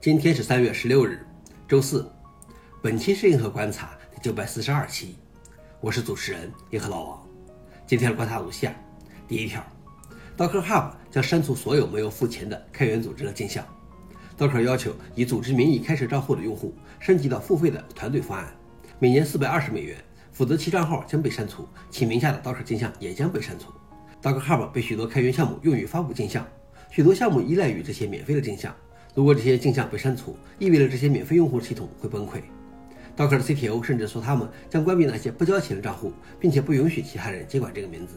今天是三月十六日，周四。本期是银河观察第九百四十二期，我是主持人银河老王。今天观察如下：第一条，Docker Hub 将删除所有没有付钱的开源组织的镜像。Docker 要求以组织名义开设账户的用户升级到付费的团队方案，每年四百二十美元，否则其账号将被删除，其名下的 Docker 镜像也将被删除。Docker Hub 被许多开源项目用于发布镜像。许多项目依赖于这些免费的镜像，如果这些镜像被删除，意味着这些免费用户系统会崩溃。Docker 的 CTO 甚至说，他们将关闭那些不交钱的账户，并且不允许其他人接管这个名字。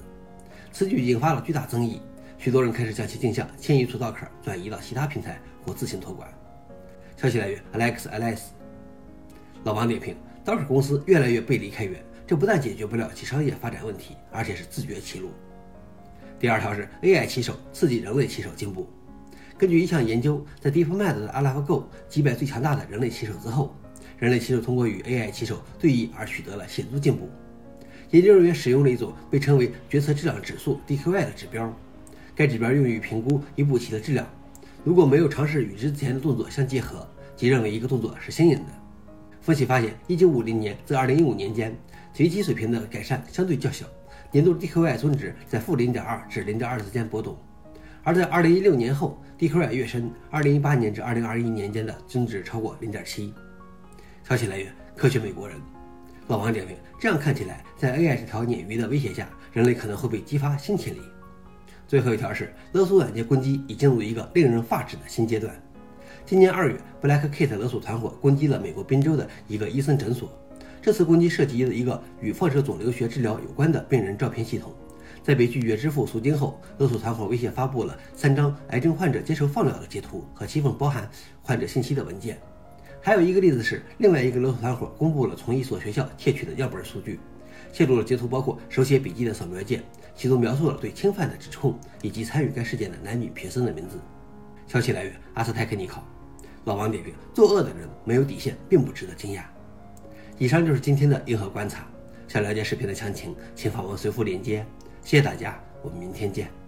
此举引发了巨大争议，许多人开始将其镜像迁移出 Docker，转移到其他平台或自行托管。消息来源：Alex，Alex。老王点评：Docker 公司越来越背离开源，这不但解决不了其商业发展问题，而且是自绝其路。第二条是 AI 骑手刺激人类骑手进步。根据一项研究，在 DeepMind 的 AlphaGo 击败最强大的人类棋手之后，人类棋手通过与 AI 棋手对弈而取得了显著进步。研究人员使用了一种被称为决策质量指数 DQI 的指标，该指标用于评估一步棋的质量。如果没有尝试与之前的动作相结合，即认为一个动作是新颖的。分析发现，1950年至2015年间，随机水平的改善相对较小。年度 DQI 均值在负零点二至零点二之间波动，而在二零一六年后，DQI 跃升，二零一八年至二零二一年间的均值超过零点七。消息来源：科学美国人。老王点评：这样看起来，在 AI 这条鲶鱼的威胁下，人类可能会被激发新潜力。最后一条是勒索软件攻击已进入一个令人发指的新阶段。今年二月，Black Kit 勒索团伙攻击了美国宾州的一个医生诊所。这次攻击涉及了一个与放射肿瘤学治疗有关的病人照片系统，在被拒绝支付赎金后，勒索团伙威胁发布了三张癌症患者接受放疗的截图和七份包含患者信息的文件。还有一个例子是，另外一个勒索团伙公布了从一所学校窃取的样本数据，泄露的截图包括手写笔记的扫描件，其中描述了对侵犯的指控以及参与该事件的男女学生的名字。消息来源：阿斯泰克尼考。老王点评：作恶的人没有底线，并不值得惊讶。以上就是今天的硬核观察。想了解视频的详情，请访问随附链接。谢谢大家，我们明天见。